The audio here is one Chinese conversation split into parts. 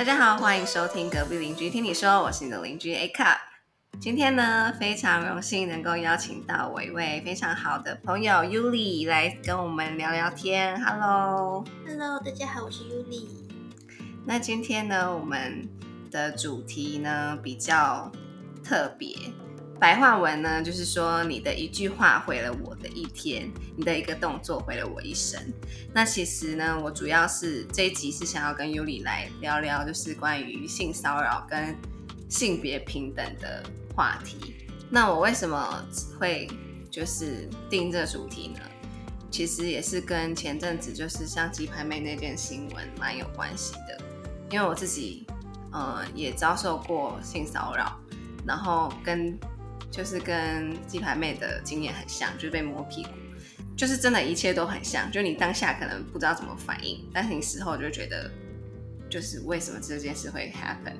大家好，欢迎收听隔壁邻居听你说，我是你的邻居 A Cup。今天呢，非常荣幸能够邀请到我一位非常好的朋友 Yuli 来跟我们聊聊天。Hello，Hello，大家好，我是 Yuli。那今天呢，我们的主题呢比较特别，白话文呢就是说你的一句话毁了我的一天，你的一个动作毁了我一生。那其实呢，我主要是这一集是想要跟尤里来聊聊，就是关于性骚扰跟性别平等的话题。那我为什么会就是定这主题呢？其实也是跟前阵子就是像鸡排妹那件新闻蛮有关系的，因为我自己呃也遭受过性骚扰，然后跟就是跟鸡排妹的经验很像，就是被摸屁股，就是真的一切都很像，就你当下可能不知道怎么反应，但是你事后就觉得就是为什么这件事会 happen。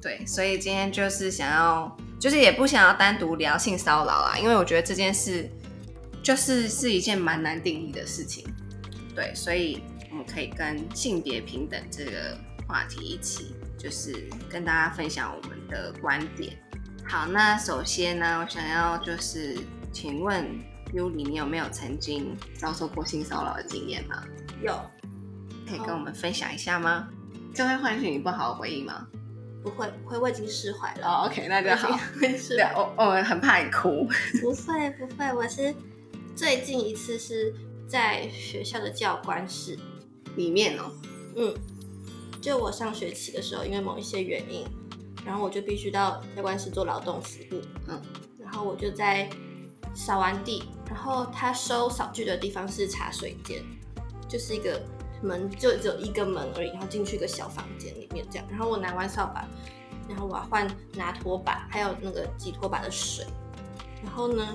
对，所以今天就是想要，就是也不想要单独聊性骚扰啦，因为我觉得这件事就是是一件蛮难定义的事情。对，所以我们可以跟性别平等这个话题一起，就是跟大家分享我们的观点。好，那首先呢，我想要就是请问 Yuli，你有没有曾经遭受过性骚扰的经验吗？有，可以跟我们分享一下吗？这会唤醒你不好的回忆吗？不会不会，我已经释怀了。哦，OK，那就好。释对，怀。我我很怕你哭。不会不会，我是最近一次是在学校的教官室。里面哦，嗯，就我上学期的时候，因为某一些原因，然后我就必须到教官室做劳动服务。嗯，然后我就在扫完地，然后他收扫具的地方是茶水间，就是一个门，就只有一个门而已，然后进去一个小房间里面这样。然后我拿完扫把，然后我要换拿拖把，还有那个挤拖把的水。然后呢，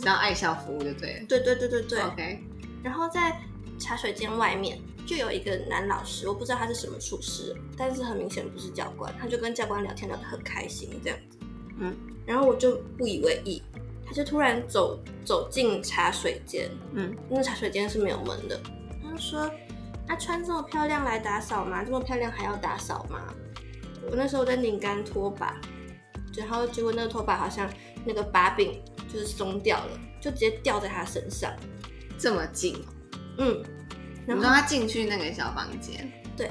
只要爱校服务就对了。对对对对对，OK，然后在茶水间外面就有一个男老师，我不知道他是什么处事，但是很明显不是教官，他就跟教官聊天聊得很开心这样子，嗯，然后我就不以为意，他就突然走走进茶水间，嗯，那茶水间是没有门的，他就说：“啊，穿这么漂亮来打扫吗？这么漂亮还要打扫吗？”我那时候在拧干拖把，然后结果那个拖把好像那个把柄就是松掉了，就直接掉在他身上，这么近哦。嗯，然后他进去那个小房间，对，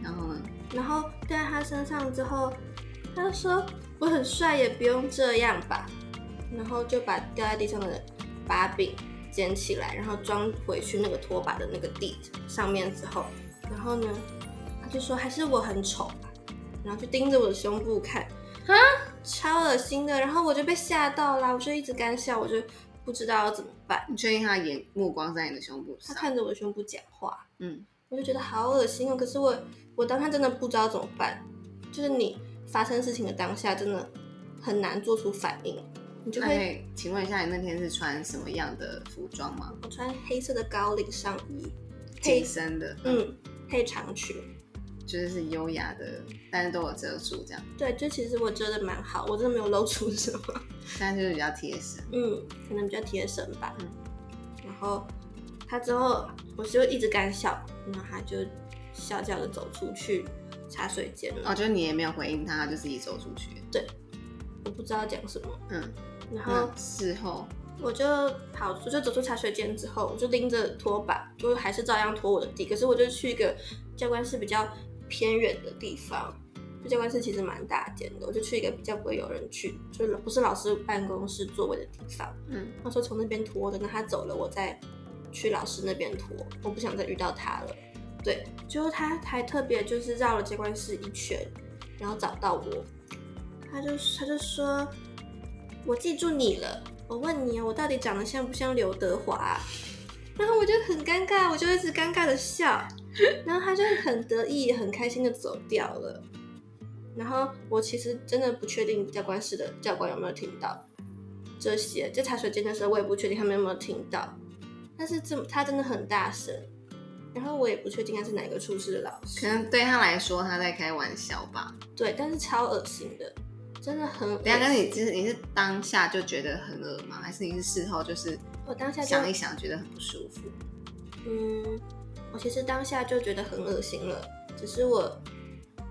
然后呢？然后掉在他身上之后，他就说我很帅，也不用这样吧。然后就把掉在地上的把柄捡起来，然后装回去那个拖把的那个地上面之后，然后呢，他就说还是我很丑吧，然后就盯着我的胸部看，啊，超恶心的。然后我就被吓到啦，我就一直干笑，我就不知道要怎么办。你确定他眼目光在你的胸部他上？看着我的胸部讲话，嗯，我就觉得好恶心哦。可是我我当下真的不知道怎么办，就是你发生事情的当下真的很难做出反应，你就可以请问一下，你那天是穿什么样的服装吗？我穿黑色的高领上衣，配紧身的，，嗯配长裙，就是是优雅的，但是都有遮住这样，对，就其实我遮的蛮好，我真的没有露出什么，但就是比较贴身。嗯，可能比较贴身吧，嗯然后他之后我就一直干笑，然后他就笑笑的走出去茶水间了，哦，就是你也没有回应他，他就自己走出去。对我不知道讲什么，嗯，然后。那事后，我就跑，我就走出茶水间之后，我就拎着拖把，就还是照样拖我的地。可是我就去一个教官室比较偏远的地方，就教官室其实蛮大间的，我就去一个比较不会有人去，就是不是老师办公室座位的地方。嗯，他说从那边拖的，那他走了，我再去老师那边拖，我不想再遇到他了。对，最后他还特别就是绕了教官室一圈，然后找到我，他就他就说，我记住你了。我问你啊，我到底长得像不像刘德华啊、然后我就很尴尬，我就一直尴尬的笑，然后他就很得意、很开心的走掉了。然后我其实真的不确定教官室的教官有没有听到这些，在茶水间的时候，我也不确定他们有没有听到。但是这他真的很大声，然后我也不确定他是哪个处室的老师可，能对他来说他在开玩笑吧。对，但是超恶心的，真的很恶等下，跟你心。其实你是当下就觉得很恶吗？还是你是事后就是我当下想一想觉得很不舒服？嗯，我其实当下就觉得很恶心了，只是我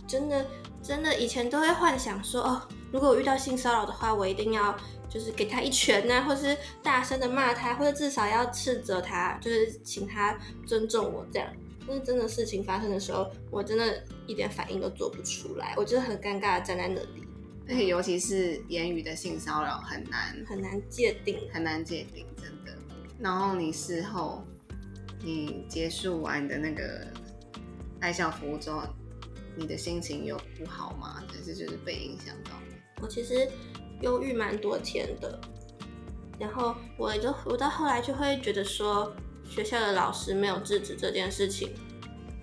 真的真的以前都会幻想说，哦，如果我遇到性骚扰的话，我一定要就是给他一拳呐、或是大声的骂他，或者至少要斥责他，就是请他尊重我这样。但是真的事情发生的时候，我真的一点反应都做不出来，我就是很尴尬的站在那里，而且尤其是言语的性骚扰很难很难界定。很难界定，真的。然后你事后你结束完的那个爱校服务之后，你的心情有不好吗？还是就是被影响到？我其实忧郁蛮多天的，然后我就我到后来就会觉得说，学校的老师没有制止这件事情，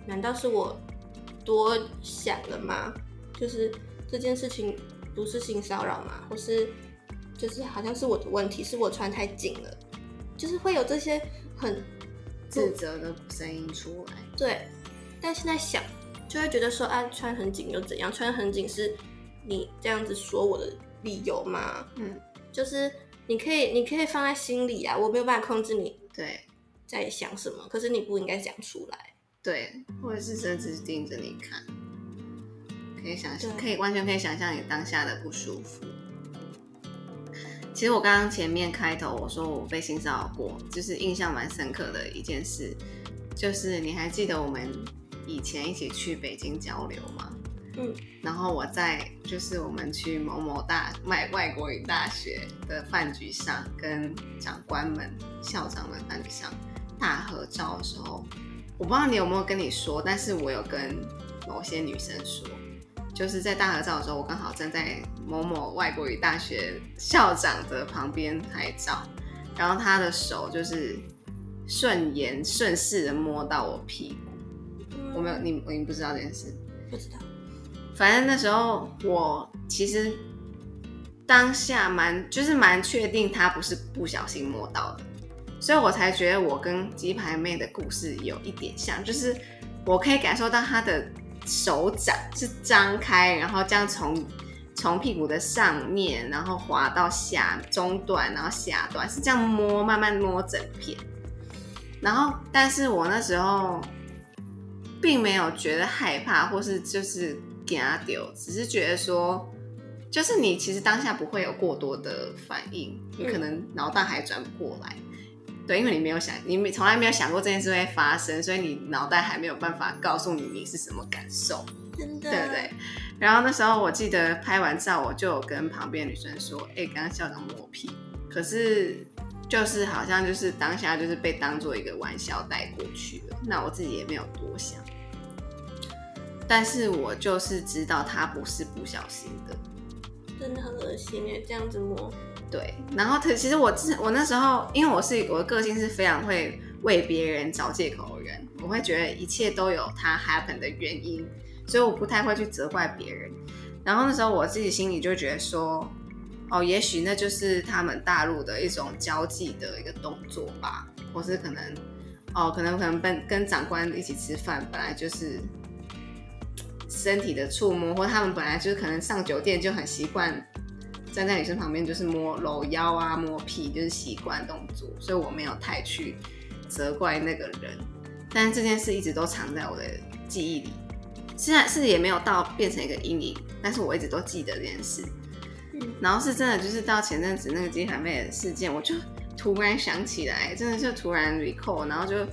难道是我多想了吗？就是这件事情不是性骚扰吗？或是就是好像是我的问题，是我穿太紧了，就是会有这些很自责的声音出来。对，但现在想就会觉得说啊，穿很紧又怎样？穿很紧是你这样子说我的理由吗？嗯，就是你可以，你可以放在心里啊，我没有办法控制你对在想什么，可是你不应该讲出来。对，或者是真的只是盯着你看，可以想象，可以完全可以想象你当下的不舒服。其实我刚刚前面开头我说我被性骚扰过，就是印象蛮深刻的一件事，就是你还记得我们以前一起去北京交流吗？嗯，然后我在就是我们去某某大外外国语大学的饭局上，跟长官们、校长们饭局上大合照的时候，我不知道你有没有跟你说，但是我有跟某些女生说，就是在大合照的时候，我刚好站在某某外国语大学校长的旁边拍照，然后他的手就是顺延顺势的摸到我屁股，嗯我没有你你不知道这件事。不知道。反正那时候我其实当下蛮就是蛮确定他不是不小心摸到的，所以我才觉得我跟鸡排妹的故事有一点像，就是我可以感受到他的手掌是张开，然后这样从从屁股的上面，然后滑到下中段，然后下段是这样摸，慢慢摸整片。然后，但是我那时候并没有觉得害怕，或是就是给他丢，只是觉得说，就是你其实当下不会有过多的反应，你可能脑袋还转不过来。对，因为你没有想，你没从来没有想过这件事会发生，所以你脑袋还没有办法告诉你你是什么感受。真的，对不对？然后那时候我记得拍完照，我就有跟旁边女生说：“哎、刚刚校长摸屁。”可是就是好像就是当下就是被当做一个玩笑带过去了。那我自己也没有多想，但是我就是知道他不是不小心的。真的很恶心哎，这样子摸。对，然后可其实我之我那时候，因为我是我的个性是非常会为别人找借口的人，我会觉得一切都有它 happen 的原因，所以我不太会去责怪别人。然后那时候我自己心里就觉得说，哦，也许那就是他们大陆的一种交际的一个动作吧，或是可能，哦，可能可能跟跟长官一起吃饭，本来就是身体的触摸，或他们本来就是可能上酒店就很习惯站在女生旁边就是摸搂腰啊、摸屁，就是习惯动作，所以我没有太去责怪那个人。但是这件事一直都藏在我的记忆里，虽然是也没有到变成一个阴影，但是我一直都记得这件事。嗯然后是真的，就是到前阵子那个金海妹的事件，我就突然想起来，真的就突然 recall，然后就，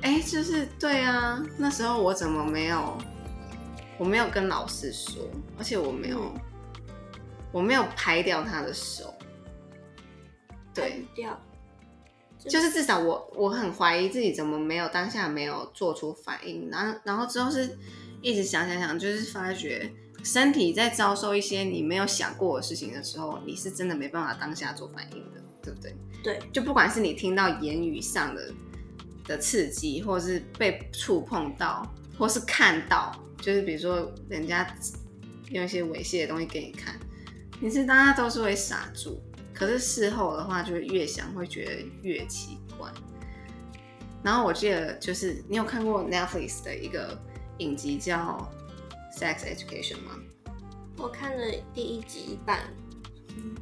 哎，就是对啊，那时候我怎么没有，我没有跟老师说，而且我没有，嗯我没有拍掉他的手，对，掉，就是至少我我很怀疑自己怎么没有当下没有做出反应，然后然后之后是一直想想想，就是发觉身体在遭受一些你没有想过的事情的时候，你是真的没办法当下做反应的，对不对？对，就不管是你听到言语上的的刺激，或者是被触碰到，或是看到，就是比如说人家用一些猥亵的东西给你看，你是大家都是会傻住。可是事后的话，就会越想会觉得越奇怪。然后我记得就是你有看过 Netflix 的一个影集叫《Sex Education》吗？我看了第一集一半，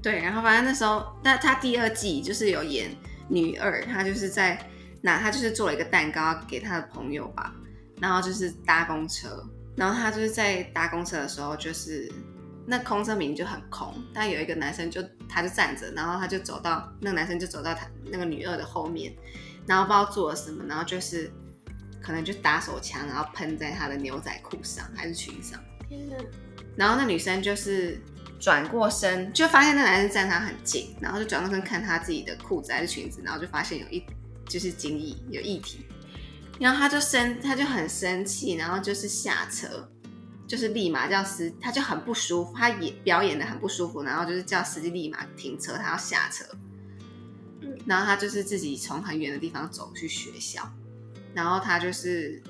对，然后反正那时候，那他第二季就是有演女二，她就是在那，她就是做了一个蛋糕给她的朋友吧，然后就是搭公车，然后她就是在搭公车的时候，就是那空车明明就很空，但有一个男生就他就站着，然后他就走到那个男生就走到他那个女二的后面，然后不知道做了什么，然后就是可能就打手枪，然后喷在他的牛仔裤上还是裙上，天哪！然后那女生就是转过身，就发现那男生站他很近，然后就转过身看他自己的裤子还是裙子，然后就发现有一就是精液有液体，然后他就生他就很生气，然后就是下车，就是立马叫司，他就很不舒服，他也表演的很不舒服，然后就是叫司机立马停车，他要下车，嗯然后他就是自己从很远的地方走去学校，然后他就是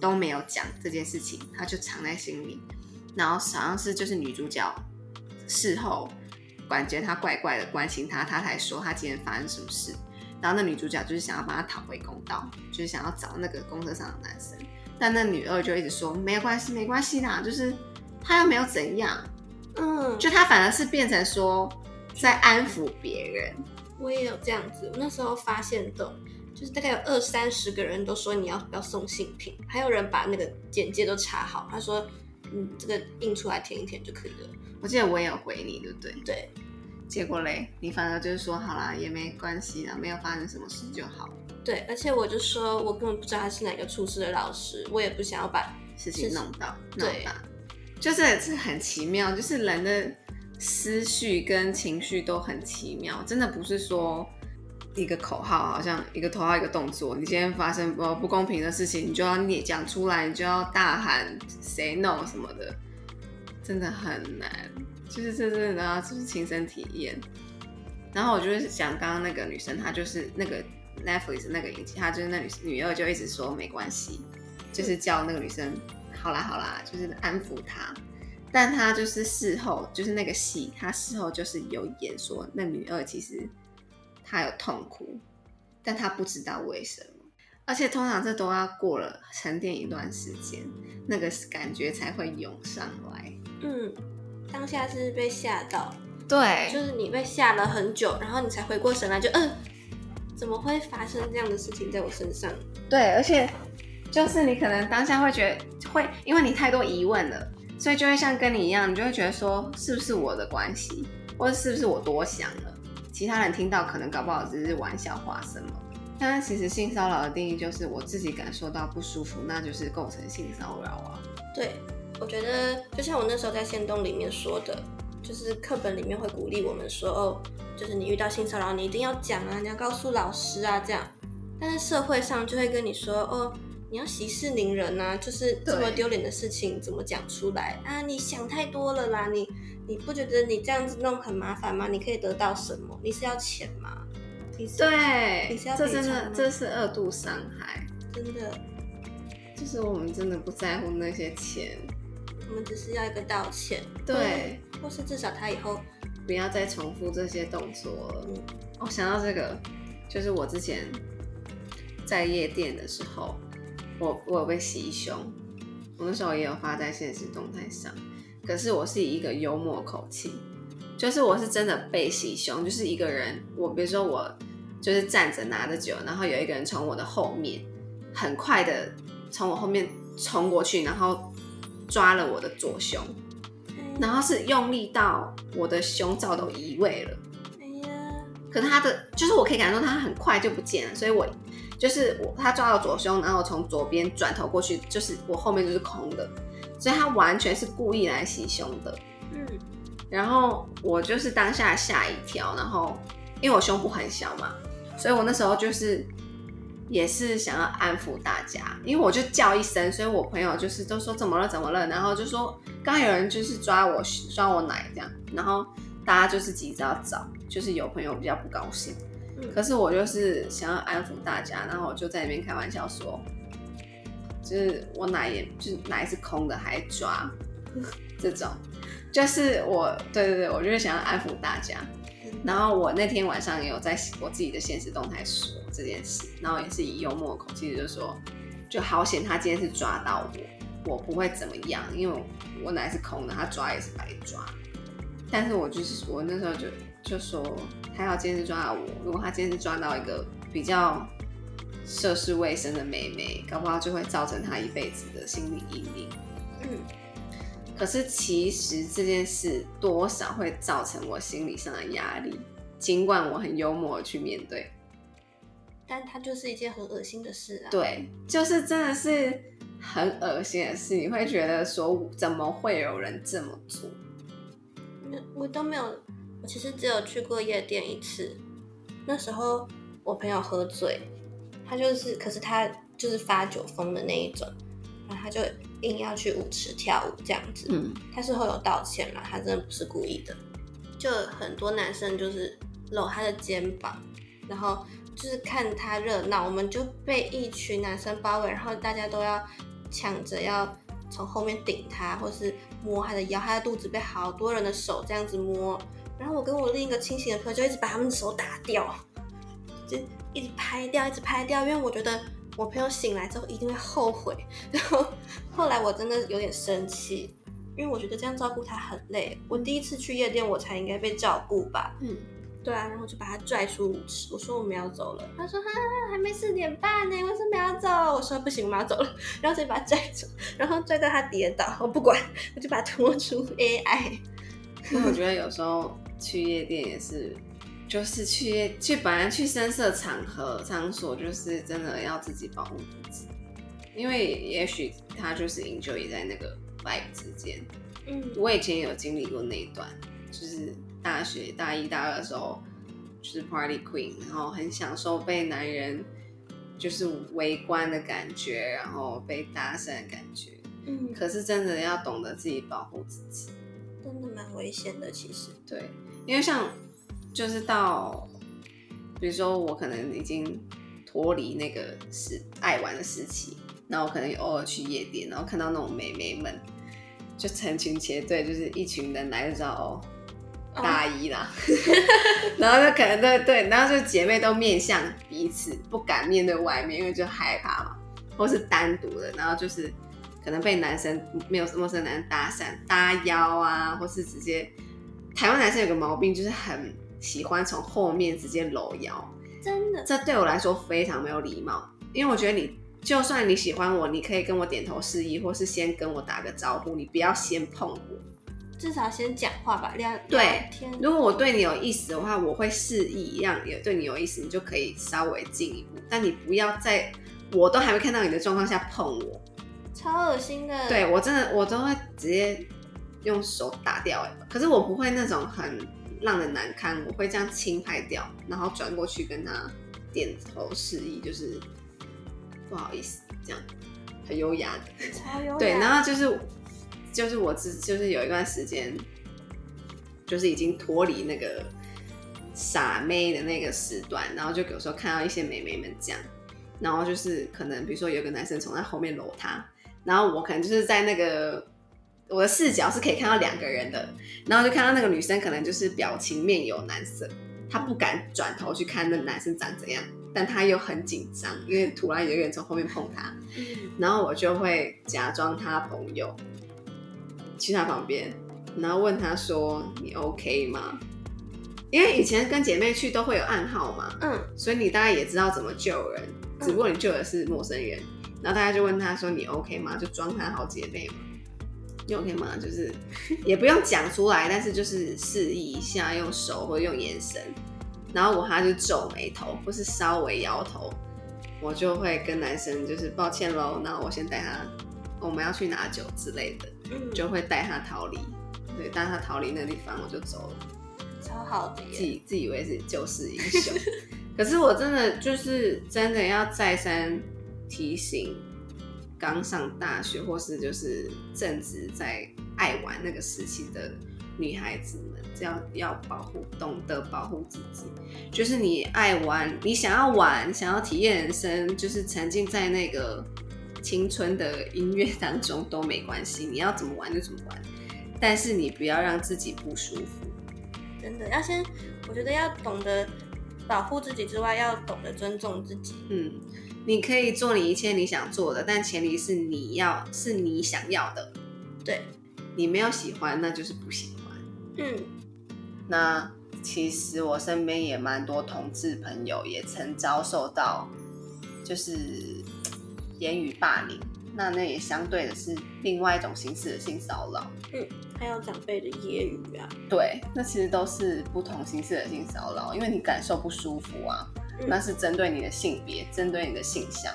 都没有讲这件事情，他就藏在心里。然后好像是就是女主角事后感觉他怪怪的关心他，他才说他今天发生什么事。然后那女主角就是想要帮他讨回公道，就是想要找那个公车上的男生。但那女二就一直说没有关系，没关系啦，就是他又没有怎样，嗯，就他反而是变成说在安抚别人。我也有这样子，我那时候发现的，就是大概有二三十个人都说你要不要送信品，还有人把那个简介都查好，他说嗯这个印出来填一填就可以了。我记得我也有回你，对不对？对，结果嘞，你反而就是说好啦，也没关系啦，没有发生什么事就好，对，而且我就说我根本不知道他是哪个厨师的老师，我也不想要把事情弄到弄对大，就是这很奇妙，就是人的思绪跟情绪都很奇妙，真的不是说一个口号，好像一个口号一个动作，你今天发生呃不公平的事情，你就要你讲出来，你就要大喊 say no 什么的，真的很难，就是这真的要就是亲身体验。然后我就是想刚刚那个女生，她就是那个 Netflix 那个影集，他就是那女女二就一直说没关系，就是叫那个女生好啦好啦，就是安抚她。但她就是事后，就是那个戏，她事后就是有演说，那女二其实她有痛苦，但她不知道为什么。而且通常这都要过了沉淀一段时间，那个感觉才会涌上来。嗯，当下是被吓到，对就是你被吓了很久，然后你才回过神来，就嗯，怎么会发生这样的事情在我身上？对，而且就是你可能当下会觉得会，因为你太多疑问了，所以就会像跟你一样，你就会觉得说是不是我的关系，或者是不是我多想了？其他人听到可能搞不好只是玩笑话什么。但是其实性骚扰的定义就是我自己感受到不舒服，那就是构成性骚扰啊。对，我觉得就像我那时候在线洞里面说的，就是课本里面会鼓励我们说，哦，就是你遇到性骚扰，你一定要讲啊，你要告诉老师啊，这样。但是社会上就会跟你说，哦，你要息事宁人啊，就是这么丢脸的事情怎么讲出来啊？你想太多了啦，你你不觉得你这样子弄很麻烦吗？你可以得到什么？你是要钱吗？你是对你是要，这真的这是二度伤害，真的，就是我们真的不在乎那些钱，我们只是要一个道歉，对，或是至少他以后不要再重复这些动作了。嗯。我、想到这个，就是我之前在夜店的时候，我我有被袭胸，我那时候也有发在现实动态上，可是我是以一个幽默口气，就是我是真的被袭胸，就是一个人，我比如说我就是站着拿着酒，然后有一个人从我的后面很快的从我后面冲过去，然后抓了我的左胸，然后是用力到我的胸罩都移位了。哎呀，可是他的就是我可以感受到他很快就不见了，所以我就是我他抓到左胸，然后从左边转头过去，就是我后面就是空的，所以他完全是故意来袭胸的。嗯。然后我就是当下吓一跳，然后因为我胸部很小嘛，所以我那时候就是也是想要安抚大家，因为我就叫一声，所以我朋友就是都说怎么了怎么了，然后就说刚刚有人就是抓我抓我奶这样，然后大家就是急着要找，就是有朋友比较不高兴，嗯。可是我就是想要安抚大家，然后我就在那边开玩笑说，就是我奶也就是奶是空的还抓 这种。就是我，对对对，我就是想要安抚大家。然后我那天晚上也有在我自己的现实动态说这件事，然后也是以幽默口气就说，就好险他今天是抓到我，我不会怎么样，因为我我奶是空的，他抓也是白抓。但是我就是我那时候就就说，还好今天是抓到我，如果他今天是抓到一个比较涉世未深的妹妹，搞不好就会造成她一辈子的心理阴影。嗯，可是其实这件事多少会造成我心理上的压力，尽管我很幽默的去面对。但它就是一件很恶心的事啊。对，就是真的是很恶心的事，你会觉得说怎么会有人这么做？我都没有，我其实只有去过夜店一次。那时候我朋友喝醉，他就是，可是他就是发酒疯的那一种，然后他就硬要去舞池跳舞这样子。嗯，他事后有道歉了，他真的不是故意的。就很多男生就是搂他的肩膀，然后就是看他热闹，我们就被一群男生包围，然后大家都要抢着要。从后面顶他，或是摸他的腰，他的肚子被好多人的手这样子摸，然后我跟我另一个清醒的朋友就一直把他们的手打掉，就一直拍掉，一直拍掉，因为我觉得我朋友醒来之后一定会后悔。然后后来我真的有点生气，因为我觉得这样照顾他很累。我第一次去夜店，我才应该被照顾吧？嗯。对啊，然后就把他拽出舞池。我说我们要走了，他说哈还没四点半呢，为什么要走？我说不行，我们要走了，然后就把他拽走，然后拽到他跌倒，我不管，我就把他拖出 AI。那我觉得有时候去夜店也是，就是去去本来去深色场合场所，就是真的要自己保护自己，因为也许他就是 enjoy 在那个 vibe 之间。嗯，我以前有经历过那一段，就是。大学大一、大二的时候，就是 party queen，然后很享受被男人就是围观的感觉，然后被搭讪的感觉。嗯，可是真的要懂得自己保护自己，真的蛮危险的。其实，对，因为像就是到，比如说我可能已经脱离那个时爱玩的时期，那我可能偶尔去夜店，然后看到那种美眉们就成群结队，就是一群人来就知道哦。大一啦，然后就可能对对，然后就姐妹都面向彼此，不敢面对外面，因为就害怕嘛，或是单独的，然后就是可能被男生没有陌生男生搭讪搭腰啊，或是直接台湾男生有个毛病，就是很喜欢从后面直接搂腰，真的，这对我来说非常没有礼貌，因为我觉得你就算你喜欢我，你可以跟我点头示意，或是先跟我打个招呼，你不要先碰我。至少先讲话吧，聊对。如果我对你有意思的话，我会示意让也对你有意思，你就可以稍微进一步。但你不要在我都还没看到你的状况下碰我，超恶心的。对我真的我都会直接用手打掉哎。可是我不会那种很让人难堪，我会这样轻拍掉，然后转过去跟他点头示意，就是不好意思，这样很优雅的。超优雅。对，然后就是。就是我只就是有一段时间，就是已经脱离那个傻妹的那个时段，然后就有时候看到一些美眉们这样，然后就是可能比如说有个男生从他后面搂她，然后我可能就是在那个我的视角是可以看到两个人的，然后就看到那个女生可能就是表情面有难色，她不敢转头去看那男生长怎样，但她又很紧张，因为突然有个人从后面碰她，然后我就会假装她朋友。去她旁边，然后问她说：“你 OK 吗？”因为以前跟姐妹去都会有暗号嘛，嗯，所以你大概也知道怎么救人，只不过你救的是陌生人。然后大家就问她说：“你 OK 吗？”就装她好姐妹嘛，你 OK 吗？就是也不用讲出来，但是就是示意一下，用手或者用眼神。然后我他就皱眉头，或是稍微摇头，我就会跟男生就是抱歉喽，那我先带他，我们要去拿酒之类的。就会带他逃离，对，带他逃离那个地方，我就走了，超好的，自己自以为是救世英雄，可是我真的就是真的要再三提醒，刚上大学或是就是正值在爱玩那个时期的女孩子们，这样要保护，懂得保护自己，就是你爱玩，你想要玩，想要体验人生，就是沉浸在那个。青春的音乐当中都没关系，你要怎么玩就怎么玩，但是你不要让自己不舒服。真的要先，我觉得要懂得保护自己之外，要懂得尊重自己。嗯，你可以做你一切你想做的，但前提是你要是你想要的。对，你没有喜欢，那就是不喜欢。嗯，那其实我身边也蛮多同志朋友也曾遭受到。就是言语霸凌，那那也相对的是另外一种形式的性骚扰。还有长辈的揶揄啊，对，那其实都是不同形式的性骚扰，因为你感受不舒服啊，嗯那是针对你的性别，针对你的性向。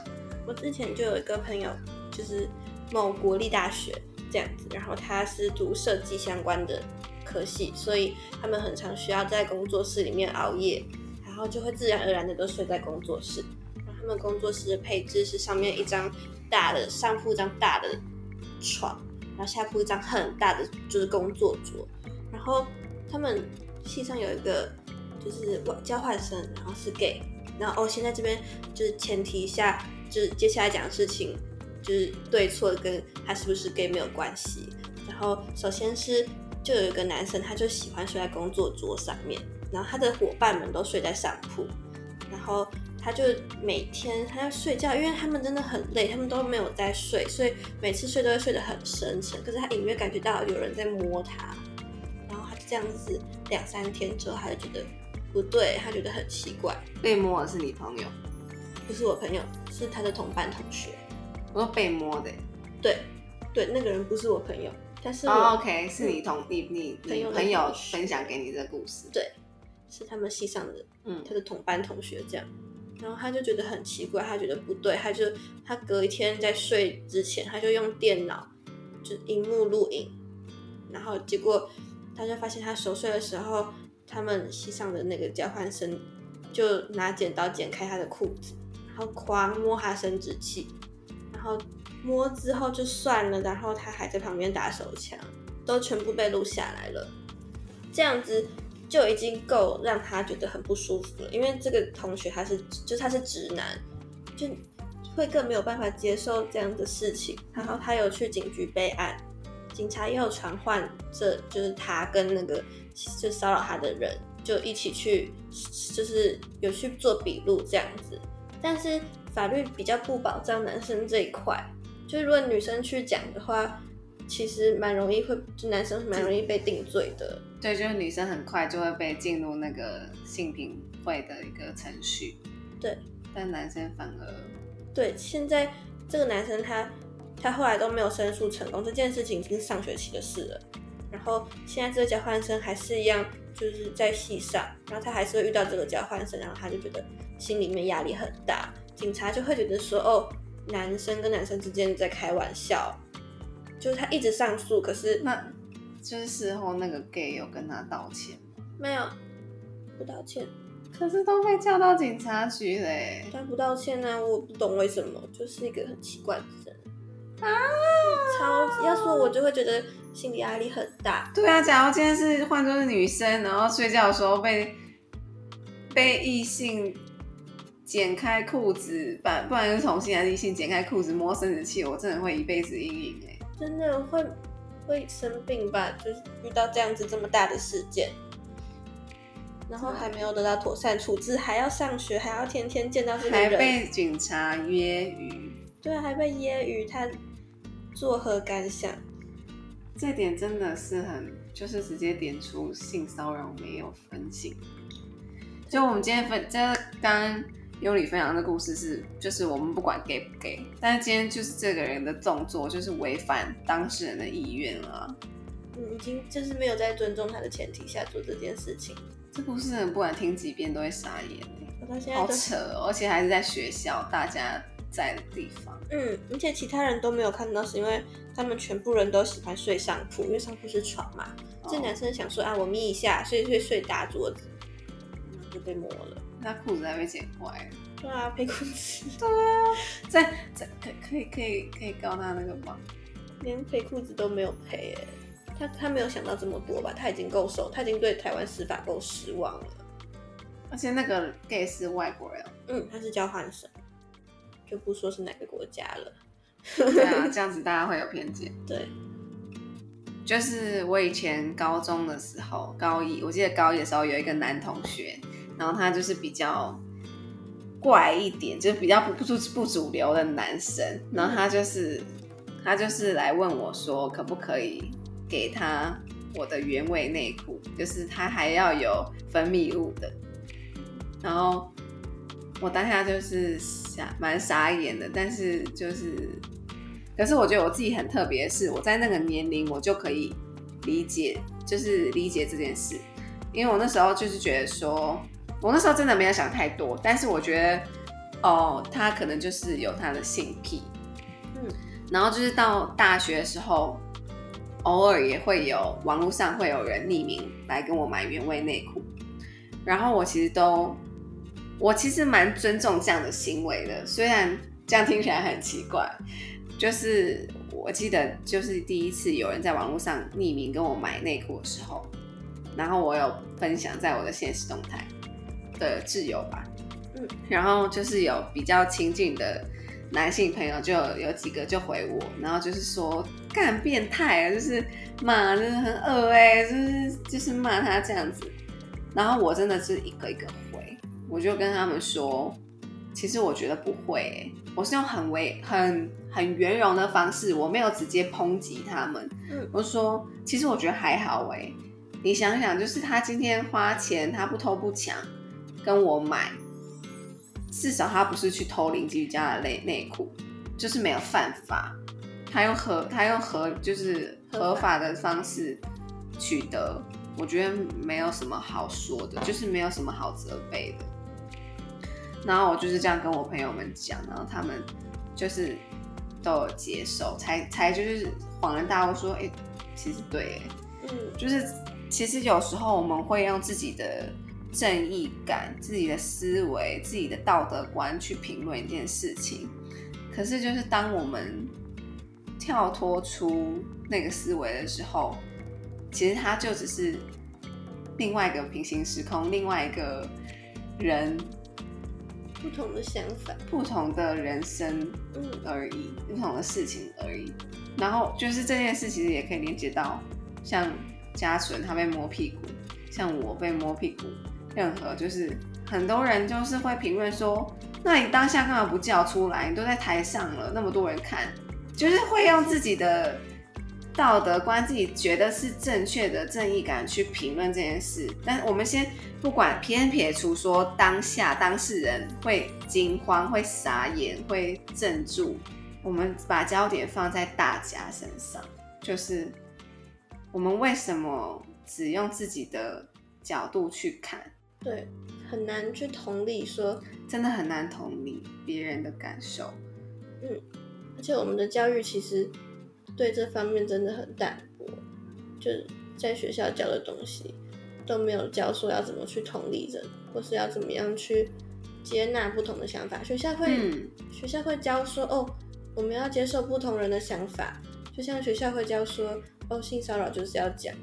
我之前就有一个朋友，就是某国立大学这样子，然后他是读设计相关的科系，所以他们很常需要在工作室里面熬夜，然后就会自然而然的都睡在工作室。然后他们工作室的配置是上面一张大的上铺一张大的床，然后下铺一张很大的就是工作桌，然后他们系上有一个就是交换生，然后是 gay，然后哦，现在这边就是前提下，就是接下来讲的事情，就是对错跟他是不是 gay 没有关系。然后首先是就有一个男生，他就喜欢睡在工作桌上面，然后他的伙伴们都睡在上铺，然后他就每天他要睡觉，因为他们真的很累，他们都没有在睡，所以每次睡都会睡得很深沉。可是他隐约感觉到有人在摸他，然后他就这样子两三天之后，他就觉得不对，他觉得很奇怪。被摸的是你朋友，不是我朋友，是他的同班同学。我说被摸的欸。对，对，那个人不是我朋友，但是，OK，是你同你你朋友朋友分享给你的故事。对，是他们系上的嗯，他的同班同学这样。然后他就觉得很奇怪，他觉得不对，他就他隔一天在睡之前，他就用电脑就荧幕录影，然后结果他就发现他熟睡的时候，他们系上的那个交换生就拿剪刀剪开他的裤子，然后狂摸他生殖器，然后摸之后就算了，然后他还在旁边打手枪，都全部被录下来了。这样子就已经够让他觉得很不舒服了，因为这个同学他是就是他是直男，就会更没有办法接受这样的事情。然后他有去警局备案，警察也有传唤这就是他跟那个就骚扰他的人就一起去，就是有去做笔录这样子。但是法律比较不保障男生这一块，就是如果女生去讲的话，其实蛮容易会，就男生蛮容易被定罪的。对，就是女生很快就会被进入那个性平会的一个程序。对，但男生反而对，现在这个男生他他后来都没有申诉成功，这件事情已经是上学期的事了。然后现在这个交换生还是一样，就是在戏上，然后他还是会遇到这个交换生，然后他就觉得心里面压力很大，警察就会觉得说，哦，男生跟男生之间在开玩笑，就是他一直上诉，可是那就是事后那个 gay 有跟他道歉吗？没有不道歉，可是都被叫到警察局嘞。他不道歉呢、我不懂为什么，就是一个很奇怪的人啊，超要说我就会觉得心理压力很大。对啊，假如今天是换作是女生，然后睡觉的时候被被异性剪开裤子，不然不然是同性还是异性剪开裤子摸生殖器，我真的会一辈子阴影哎。真的会会生病吧？就是遇到这样子这么大的事件，然后还没有得到妥善处置，还要上学，还要天天见到这个人，还被警察揶揄，对，还被揶揄，他作何感想？这点真的是很，就是直接点出性骚扰没有分性。就我们今天分，这刚刚尤里分享的故事是，就是我们不管 gay 不 gay，但是今天就是这个人的动作就是违反当事人的意愿了。嗯，已经就是没有在尊重他的前提下做这件事情，这故事很不管听几遍都会傻眼我到现在好扯哦，而且还是在学校大家在的地方。嗯，而且其他人都没有看到，是因为他们全部人都喜欢睡上铺，因为上铺是床嘛。这哦男生想说啊，我眯一下，睡睡睡大桌子，就被摸了。那裤子还被剪坏了。对啊，配裤子，在在可可以可以可以告他那个吗？连配裤子都没有配耶。他他没有想到这么多吧？他已经够受，他已经对台湾司法够失望了。而且那个 gay 是外国人，嗯，他是交换生，就不说是哪个国家了。对啊，这样子大家会有偏见。对，就是我以前高中的时候，高一，我记得高一的时候有一个男同学，然后他就是比较怪一点，就是比较不不不主流的男生，然后他就是他就是来问我说，可不可以给他我的原味内裤，就是他还要有分泌物的，然后我当下就是傻蛮傻眼的，但是就是，可是我觉得我自己很特别是，我在那个年龄我就可以理解，就是理解这件事，因为我那时候就是觉得说，我那时候真的没有想太多，但是我觉得哦，他可能就是有他的性癖，嗯，然后就是到大学的时候，偶尔也会有网络上会有人匿名来跟我买原味内裤，然后我其实都，我其实蛮尊重这样的行为的，虽然这样听起来很奇怪，就是我记得就是第一次有人在网络上匿名跟我买内裤的时候，然后我有分享在我的现实动态的挚友吧，嗯，然后就是有比较亲近的男性朋友就有几个就回我，然后就是说干变态啊，就是骂，就是很恶哎、就是就是骂他这样子，然后我真的是一个一个回，我就跟他们说，其实我觉得不会、欸，我是用很委很很圆融的方式，我没有直接抨击他们，嗯。我说其实我觉得还好哎、你想想，就是他今天花钱，他不偷不抢，跟我买，至少他不是去偷邻居家的内内裤，就是没有犯法，他用合他用合就是合法的方式取得，我觉得没有什么好说的，就是没有什么好责备的。然后我就是这样跟我朋友们讲，然后他们就是都有接受，才才就是恍然大悟说，哎、其实对、哎嗯就是其实有时候我们会用自己的正义感、自己的思维、自己的道德观去评论一件事情，可是就是当我们跳脱出那个思维的时候，其实它就只是另外一个平行时空，另外一个人不同的想法，不同的人生嗯。而已，不同的事情而已。然后就是这件事其实也可以连接到像嘉纯他被摸屁股，像我被摸屁股，任何就是很多人就是会评论说，那你当下干嘛不叫出来？你都在台上了，那么多人看，就是会用自己的道德观、自己觉得是正确的正义感去评论这件事。但我们先不管偏撇除说当下当事人会惊慌、会傻眼、会镇住，我们把焦点放在大家身上，就是我们为什么只用自己的角度去看，对，很难去同理说，真的很难同理别人的感受。嗯而且我们的教育其实对这方面真的很淡薄，就是在学校教的东西都没有教说要怎么去同理人，或是要怎么样去接纳不同的想法。学校会、嗯学校会教说哦，我们要接受不同人的想法，就像学校会教说哦，性骚扰就是要讲。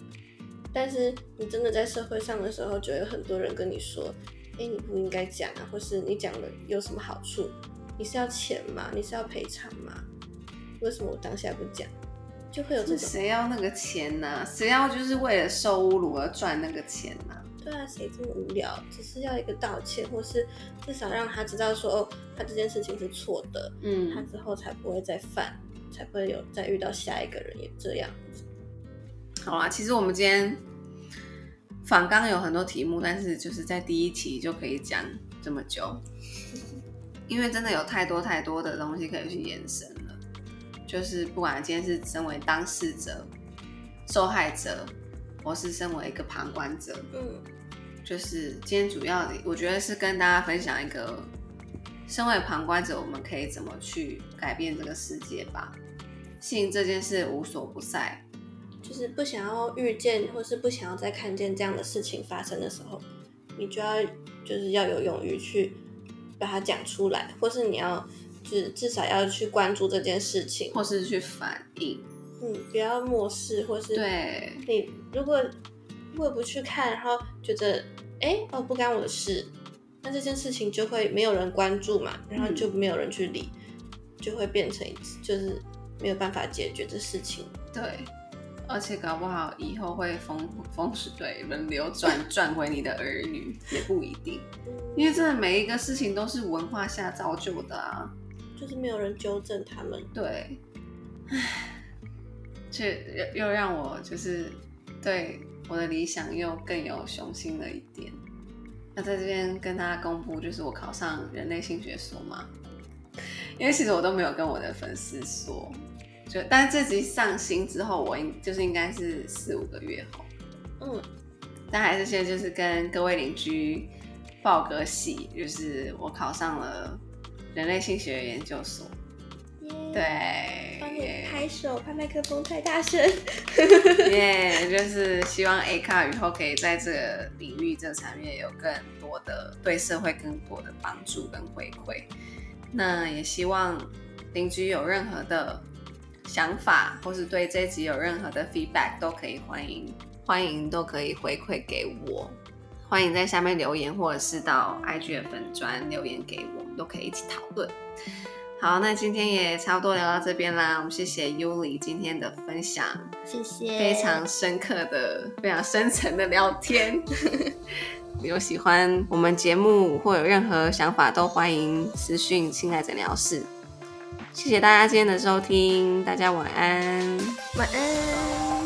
但是你真的在社会上的时候，就有很多人跟你说，哎，你不应该讲啊，或是你讲了有什么好处？你是要钱吗？你是要赔偿吗？为什么我当下不讲？就会有这种谁要那个钱呢、谁要就是为了受侮辱而赚那个钱呢、对啊，谁这么无聊？只是要一个道歉，或是至少让他知道说，哦，他这件事情是错的，嗯他嗯，之后才不会再犯，才不会有再遇到下一个人也这样子。好啦，其实我们今天反纲有很多题目，但是就是在第一题就可以讲这么久，因为真的有太多太多的东西可以去延伸了。就是不管今天是身为当事者、受害者，或是身为一个旁观者，嗯就是今天主要，我觉得是跟大家分享一个，身为旁观者，我们可以怎么去改变这个世界吧。性这件事无所不在，就是不想要遇见，或是不想要再看见这样的事情发生的时候，你就要就是要有勇于去把它讲出来，或是你要就是至少要去关注这件事情，或是去反应。嗯，不要漠视，或是对，你如果如果不去看，然后觉得哎哦不干我的事，那这件事情就会没有人关注嘛，然后就没有人去理，就会变成就是没有办法解决的事情。对，而且搞不好以后会风风水轮流转转回你的儿女，也不一定，因为真的每一个事情都是文化下造就的啊。就是没有人纠正他们。对，唉，却又又让我就是对我的理想又更有雄心了一点。那在这边跟大家公布，就是我考上人类性学所嘛。因为其实我都没有跟我的粉丝说，就但是这集上新之后，我应就是应该是四五个月后，嗯，但还是先就是跟各位邻居报个喜，就是我考上了人类性学研究所。耶，对，帮你拍手，拍麦克风太大声。耶，就是希望 A 卡以后可以在这个领域、这个产业有更多的对社会更多的帮助跟回馈。那也希望邻居有任何的想法，或是对这集有任何的 feedback，都可以欢迎欢迎都可以回馈给我。欢迎在下面留言，或者是到 IG 的粉专留言给我们，都可以一起讨论。好，那今天也差不多聊到这边啦。我们谢谢 Yuli 今天的分享，谢谢，非常深刻的、非常深层的聊天。有喜欢我们节目或有任何想法，都欢迎私讯亲爱诊疗室。谢谢大家今天的收听，大家晚安。晚安。